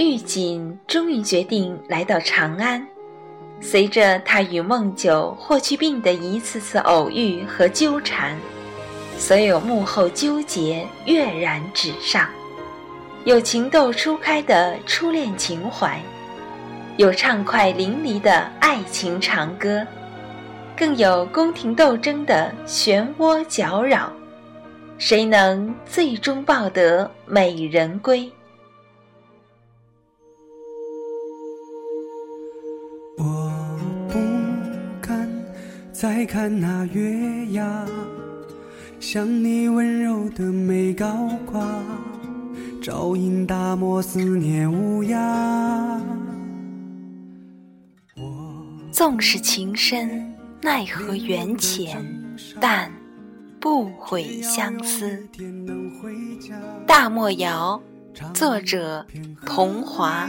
玉锦终于决定来到长安。随着他与孟九、霍去病的一次次偶遇和纠缠，所有幕后纠结跃然纸上。有情窦初开的初恋情怀，有畅快淋漓的爱情长歌，更有宫廷斗争的漩涡搅扰。谁能最终抱得美人归？再看那月牙，像你温柔的眉高挂，照映大漠思念无涯。纵使情深，奈何缘浅，但不悔相思。大漠谣，作者：桐华。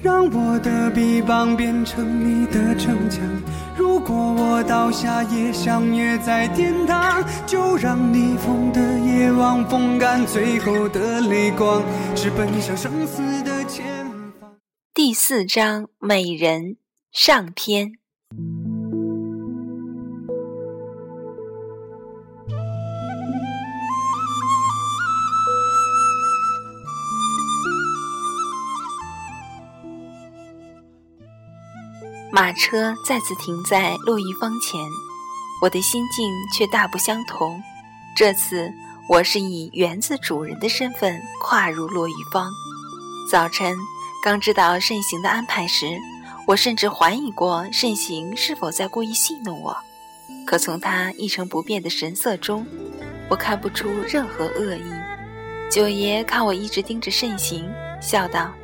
让我的臂膀变成你的城墙。如果我倒下，也相约在天堂。就让逆风的夜望风干最后的泪光，直奔向生死的前方。第四章，美人上篇。马车再次停在落玉坊前，我的心境却大不相同。这次我是以园子主人的身份跨入落玉坊。早晨刚知道慎行的安排时，我甚至怀疑过慎行是否在故意戏弄我。可从他一成不变的神色中，我看不出任何恶意。九爷看我一直盯着慎行，笑道：“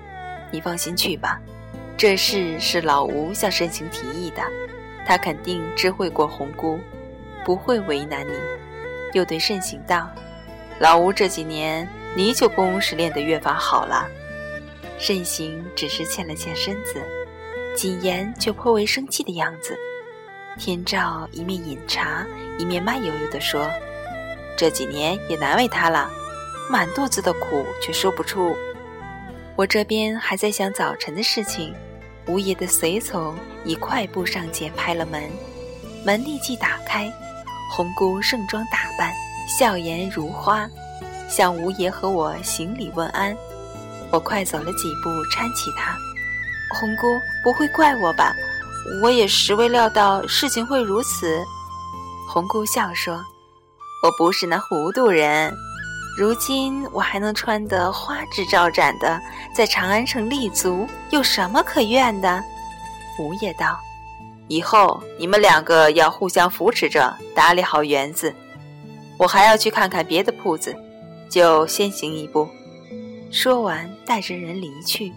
你放心去吧。”这事是老吴向慎行提议的，他肯定知会过红姑，不会为难你。又对慎行道：“老吴这几年泥鳅功是练得越发好了。”慎行只是欠了欠身子，谨言却颇为生气的样子。天照一面饮茶，一面慢悠悠地说：“这几年也难为他了，满肚子的苦却说不出。我这边还在想早晨的事情。”吴爷的随从已快步上前拍了门，门立即打开。红姑盛装打扮，笑颜如花，向吴爷和我行礼问安。我快走了几步，搀起她。红姑不会怪我吧？我也实未料到事情会如此。红姑笑说：“我不是那糊涂人。”如今我还能穿得花枝招展的，在长安城立足，有什么可怨的？吴爷道：“以后你们两个要互相扶持着打理好园子，我还要去看看别的铺子，就先行一步。”说完，带着人离去。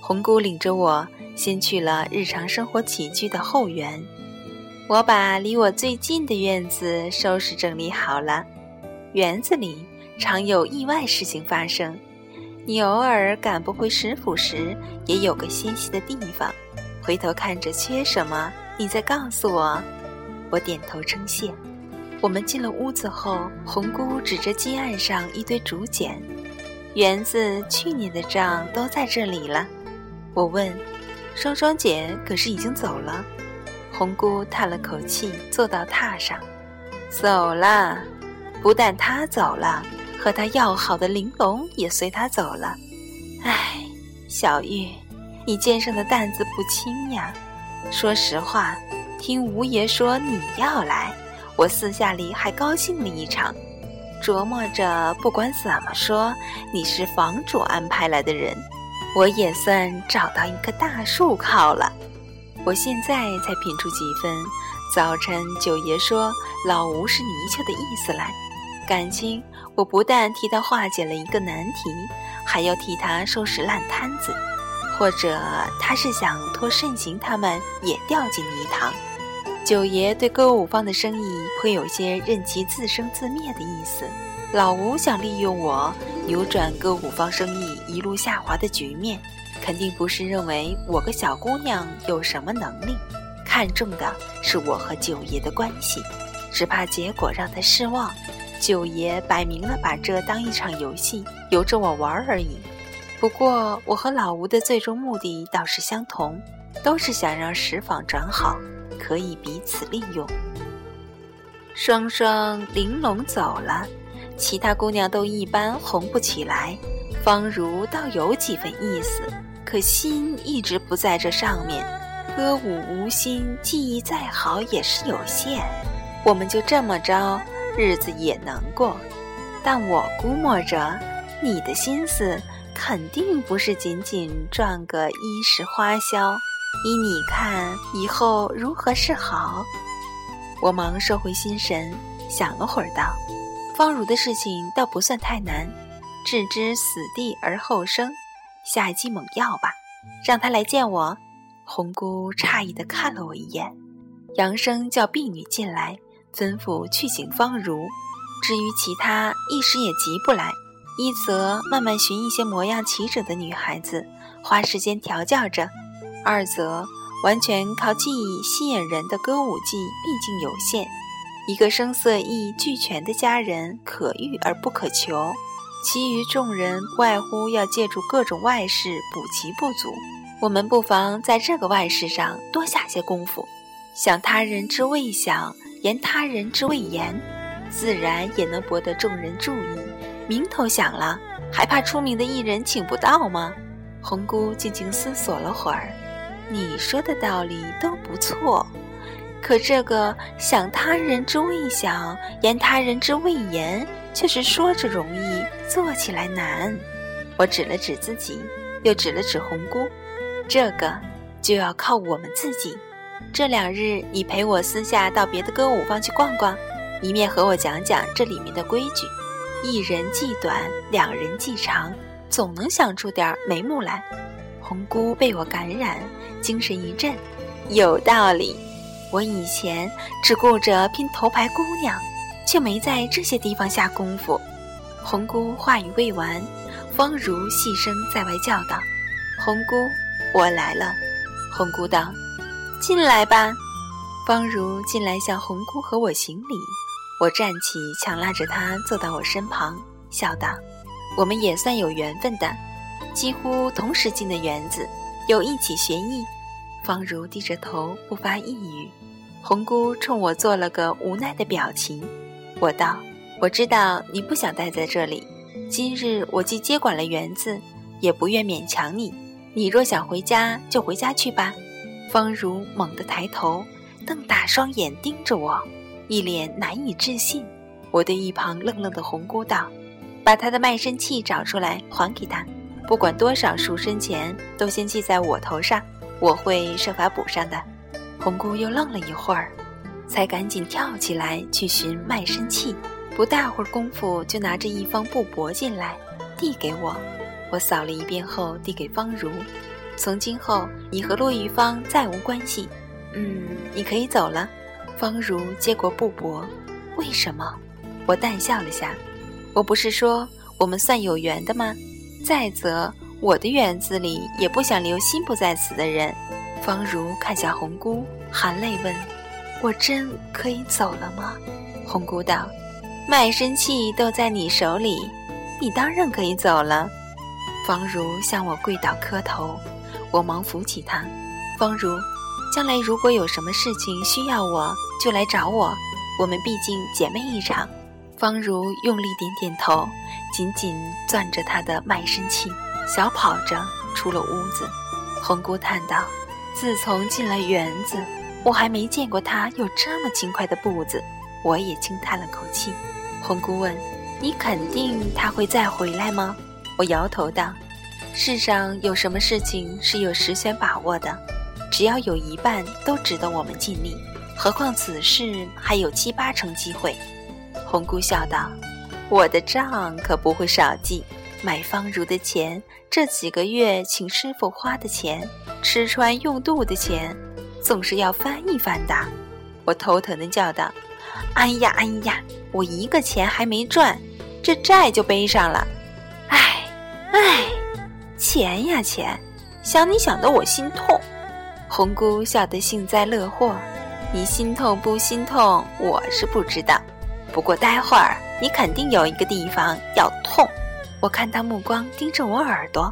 红姑领着我先去了日常生活起居的后园，我把离我最近的院子收拾整理好了，园子里。常有意外事情发生，你偶尔赶不回石府时，也有个歇息的地方。回头看着缺什么，你再告诉我。我点头称谢。我们进了屋子后，红姑指着街岸上一堆竹简：“园子去年的账都在这里了。”我问：“双双姐可是已经走了？”红姑叹了口气，坐到榻上：“走了，不但她走了。”和他要好的玲珑也随他走了，唉，小玉，你肩上的担子不轻呀。说实话，听吴爷说你要来，我私下里还高兴了一场。琢磨着，不管怎么说，你是房主安排来的人，我也算找到一棵大树靠了。我现在才品出几分早晨九爷说老吴是泥鳅的意思来，感情我不但替他化解了一个难题，还要替他收拾烂摊子，或者他是想托慎行他们也掉进泥塘。九爷对歌舞坊的生意颇有些任其自生自灭的意思。老吴想利用我扭转歌舞坊生意一路下滑的局面，肯定不是认为我个小姑娘有什么能力，看重的是我和九爷的关系，只怕结果让他失望。九爷摆明了把这当一场游戏，由着我玩而已。不过我和老吴的最终目的倒是相同，都是想让石坊转好。可以彼此利用。双双、玲珑走了，其他姑娘都一般，红不起来。方如倒有几分意思，可心一直不在这上面。歌舞无心，技艺再好也是有限。我们就这么着，日子也能过。但我估摸着，你的心思肯定不是仅仅赚个衣食花销。依你看，以后如何是好？我忙收回心神，想了会儿，道：“方如的事情倒不算太难，置之死地而后生，下一剂猛药吧，让他来见我。”红姑诧异地看了我一眼，扬声叫婢女进来，吩咐去请方如。至于其他，一时也急不来。一则慢慢寻一些模样齐整的女孩子，花时间调教着。二则，完全靠技艺吸引人的歌舞伎毕竟有限，一个声色艺俱全的佳人可遇而不可求，其余众人不外乎要借助各种外事补其不足。我们不妨在这个外事上多下些功夫，想他人之未想，言他人之未言，自然也能博得众人注意。名头响了，还怕出名的艺人请不到吗？红姑静静思索了会儿。你说的道理都不错，可这个想他人之未想，言他人之未言，却是说着容易，做起来难。我指了指自己，又指了指红姑，这个就要靠我们自己。这两日你陪我私下到别的歌舞坊去逛逛，一面和我讲讲这里面的规矩。一人计短，两人计长，总能想出点眉目来。红姑被我感染。精神一振，有道理。我以前只顾着拼头牌姑娘，却没在这些地方下功夫。红姑话语未完，方如细声在外叫道：“红姑，我来了。”红姑道：“进来吧。”方如进来向红姑和我行礼，我站起，强拉着她坐到我身旁，笑道：“我们也算有缘分的，几乎同时进的园子。”有一起学艺，方如低着头不发一语。红姑冲我做了个无奈的表情。我道：“我知道你不想待在这里。今日我既接管了园子，也不愿勉强你。你若想回家，就回家去吧。”方如猛地抬头，瞪大双眼盯着我，一脸难以置信。我对一旁愣愣的红姑道：“把他的卖身契找出来，还给他。”不管多少赎身钱，都先记在我头上，我会设法补上的。红姑又愣了一会儿，才赶紧跳起来去寻卖身契。不大会儿功夫，就拿着一方布帛进来，递给我。我扫了一遍后，递给方如。从今后，你和骆玉芳再无关系。嗯，你可以走了。方如接过布帛，为什么？我淡笑了下。我不是说我们算有缘的吗？再则，我的园子里也不想留心不在此的人。方如看向红姑，含泪问：“我真可以走了吗？”红姑道：“卖身契都在你手里，你当然可以走了。”方如向我跪倒磕头，我忙扶起她。方如，将来如果有什么事情需要我，就来找我。我们毕竟姐妹一场。方如用力点点头。紧紧攥着他的卖身契，小跑着出了屋子。红姑叹道：“自从进了园子，我还没见过他有这么轻快的步子。”我也轻叹了口气。红姑问：“你肯定他会再回来吗？我摇头道：“世上有什么事情是有十全把握的？只要有一半都值得我们尽力，何况此事还有七八成机会。”红姑笑道：“我的账可不会少记，买方如的钱，这几个月请师傅花的钱，吃穿用度的钱，总是要翻一番的。”我头疼的叫道：“哎呀哎呀，我一个钱还没赚，这债就背上了。钱呀钱，想你想得我心痛。”红姑笑得幸灾乐祸：“你心痛不心痛，我是不知道。不过待会儿你肯定有一个地方要痛。”我看他目光盯着我耳朵，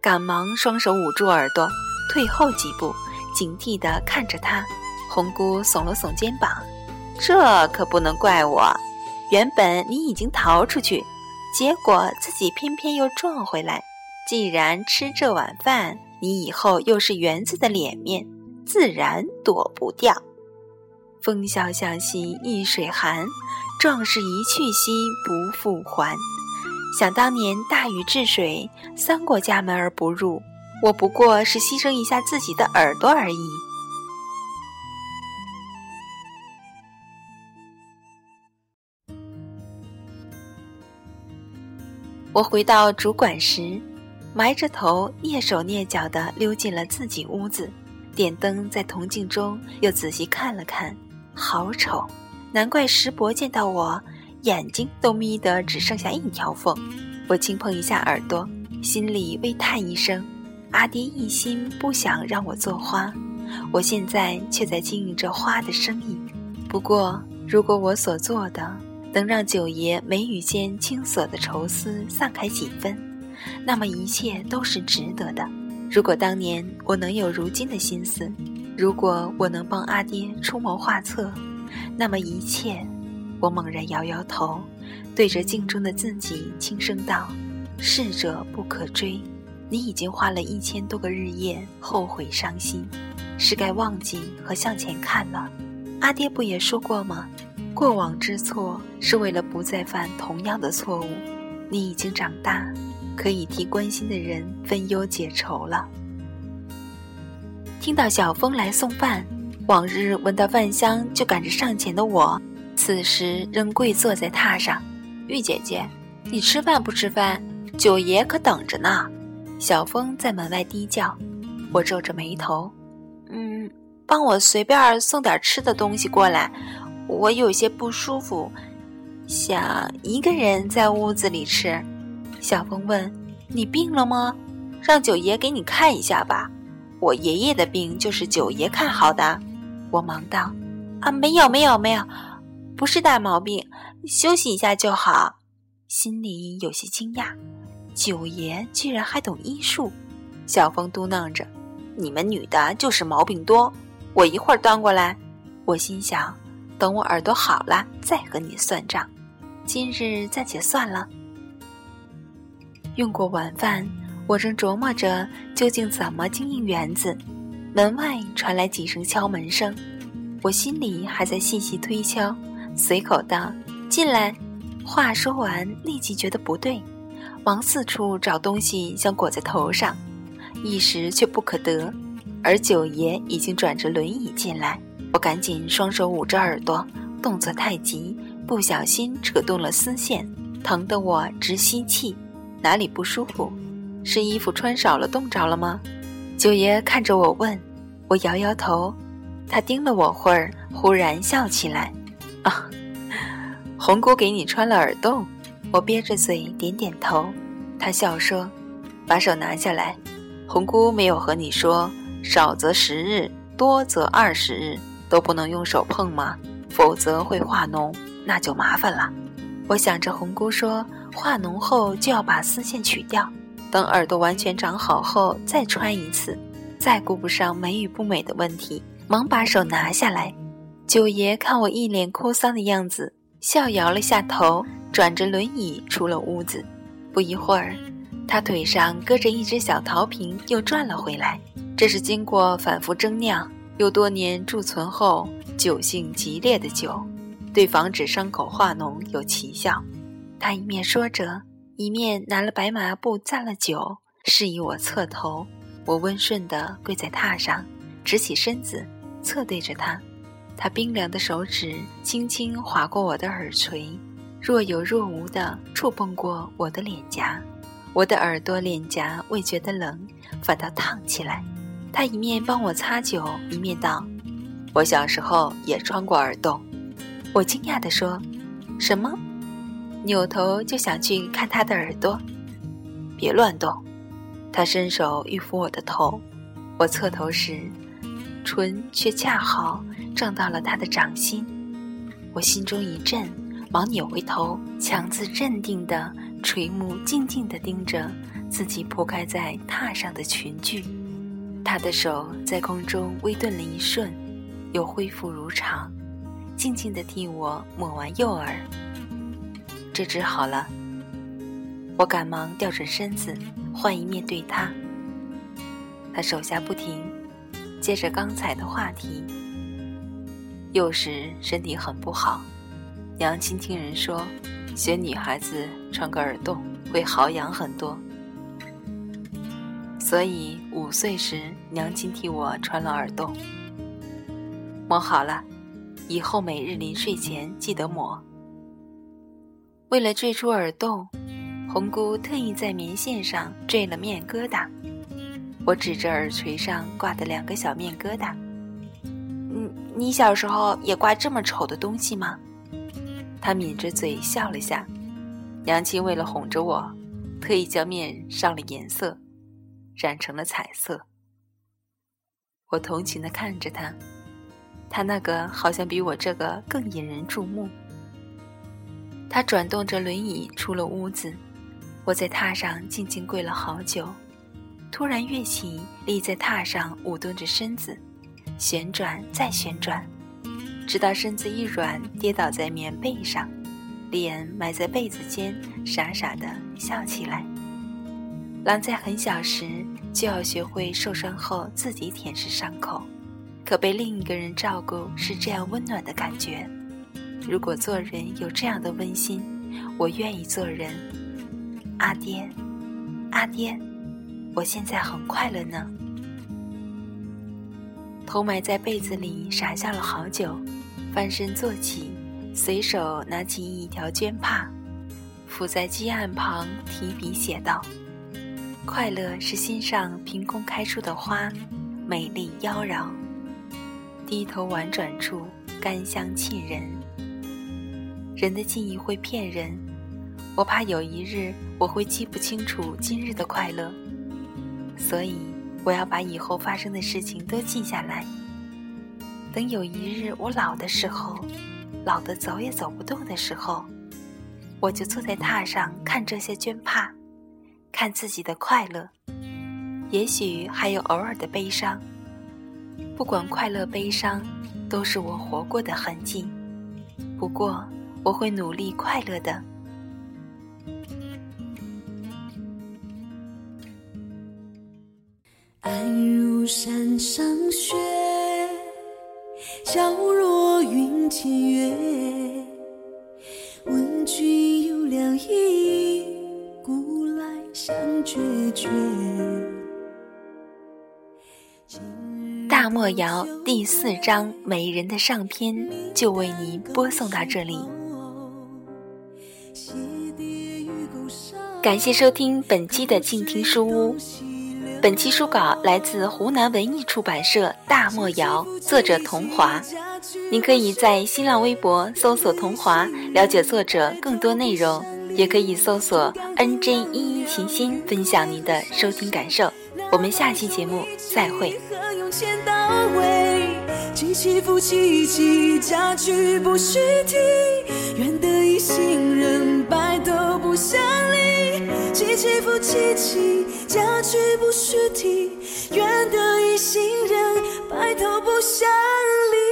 赶忙双手捂住耳朵，退后几步，警惕地看着他。红姑耸了耸肩膀，这可不能怪我。原本你已经逃出去，结果自己偏偏又撞回来。既然吃这碗饭，你以后又是园子的脸面，自然躲不掉。风萧萧兮易水寒，壮士一去兮不复还。想当年大禹治水，三过家门而不入，我不过是牺牲一下自己的耳朵而已。我回到主管时，埋着头，蹑手蹑脚地溜进了自己屋子，点灯在铜镜中又仔细看了看，好丑！难怪石伯见到我，眼睛都眯得只剩下一条缝。我轻碰一下耳朵，心里微叹一声：阿爹一心不想让我做花，我现在却在经营着花的生意。不过，如果我所做的……能让九爷眉宇间青锁的愁思散开几分，那么一切都是值得的。如果当年我能有如今的心思，如果我能帮阿爹出谋划策，那么一切……我猛然摇摇头，对着镜中的自己轻声道：“逝者不可追，你已经花了一千多个日夜，后悔伤心，是该忘记和向前看了。阿爹不也说过吗？”过往之错是为了不再犯同样的错误。你已经长大，可以替关心的人分忧解愁了。听到小峰来送饭，往日闻到饭香就赶着上前的我，此时仍跪坐在榻上。玉姐姐，你吃饭不吃饭？九爷可等着呢。小峰在门外低叫。我皱着眉头，嗯，帮我随便送点吃的东西过来。我有些不舒服，想一个人在屋子里吃。小峰问：“你病了吗？让九爷给你看一下吧。我爷爷的病就是九爷看好的。”我忙道：“啊，没有，没有，没有，不是大毛病，休息一下就好。”心里有些惊讶，九爷居然还懂医术。小峰嘟囔着：“你们女的就是毛病多。”我一会儿端过来。我心想。等我耳朵好了再和你算账，今日暂且算了。用过晚饭，我正琢磨着究竟怎么经营园子，门外传来几声敲门声，我心里还在细细推敲，随口道：“进来。”话说完，立即觉得不对，忙四处找东西想裹在头上，一时却不可得，而九爷已经转着轮椅进来。我赶紧双手捂着耳朵，动作太急，不小心扯动了丝线，疼得我直吸气。哪里不舒服？是衣服穿少了冻着了吗？九爷看着我问，我摇摇头。他盯了我会儿，忽然笑起来：“啊，红姑给你穿了耳洞。”我憋着嘴点点头。他笑说：“把手拿下来。红姑没有和你说，少则十日，多则二十日。”都不能用手碰吗？否则会化脓，那就麻烦了。我想着红姑说化脓后就要把丝线取掉，等耳朵完全长好后再穿一次，再顾不上美与不美的问题，忙把手拿下来。九爷看我一脸哭丧的样子，笑摇了下头，转着轮椅出了屋子。不一会儿，他腿上搁着一只小陶瓶，又转了回来。这是经过反复蒸酿。又多年贮存后，酒性极烈的酒，对防止伤口化脓有奇效。他一面说着，一面拿了白麻布蘸了酒，示意我侧头。我温顺地跪在榻上，直起身子，侧对着他。他冰凉的手指轻轻划过我的耳垂，若有若无地触碰过我的脸颊。我的耳朵、脸颊未觉得冷，反倒烫起来。他一面帮我擦酒，一面道：“我小时候也穿过耳洞。”我惊讶地说：“什么？”扭头就想去看他的耳朵。别乱动！他伸手欲抚我的头，我侧头时，唇却恰好撞到了他的掌心。我心中一震，忙扭回头，强自镇定地垂目，静静地盯着自己铺开在榻上的裙裾。他的手在空中微顿了一瞬，又恢复如常，静静地替我抹完右耳。这只好了。我赶忙调转身子，换一面对他。他手下不停，接着刚才的话题。幼时身体很不好，娘亲听人说，学女孩子穿个耳洞会好养很多。所以五岁时，娘亲替我穿了耳洞。抹好了，以后每日临睡前记得抹。为了坠出耳洞，红姑特意在棉线上坠了面疙瘩。我指着耳垂上挂的两个小面疙瘩：“你你小时候也挂这么丑的东西吗？”她抿着嘴笑了下。娘亲为了哄着我，特意将面上了颜色。染成了彩色。我同情地看着他，他那个好像比我这个更引人注目。他转动着轮椅出了屋子，我在榻上静静跪了好久，突然跃起，立在榻上舞动着身子，旋转再旋转，直到身子一软，跌倒在棉被上，脸埋在被子间，傻傻地笑起来。狼在很小时就要学会受伤后自己舔舐伤口，可被另一个人照顾是这样温暖的感觉。如果做人有这样的温馨，我愿意做人。阿爹，阿爹，我现在很快乐呢。头埋在被子里傻笑了好久，翻身坐起，随手拿起一条绢帕，伏在鸡案旁提笔写道。快乐是心上凭空开出的花，美丽妖娆。低头婉转处，甘香沁人。人的记忆会骗人，我怕有一日我会记不清楚今日的快乐，所以我要把以后发生的事情都记下来。等有一日我老的时候，老的走也走不动的时候，我就坐在榻上看这些绢帕。看自己的快乐，也许还有偶尔的悲伤。不管快乐悲伤，都是我活过的痕迹。不过，我会努力快乐的。爱如山上雪，皎若云间月。问君有两意，故来相决绝。大漠谣第四章《美人的上篇》就为您播送到这里，感谢收听本期的静听书屋。本期书稿来自湖南文艺出版社《大漠谣》，作者童华。您可以在新浪微博搜索“童华”了解作者更多内容。也可以搜索 “nj 一一琴心”，分享您的收听感受。我们下期节目再会。不许提，愿得一心人，白头不相离。七七复七七，家具不须啼，愿得一心人，白头不相离。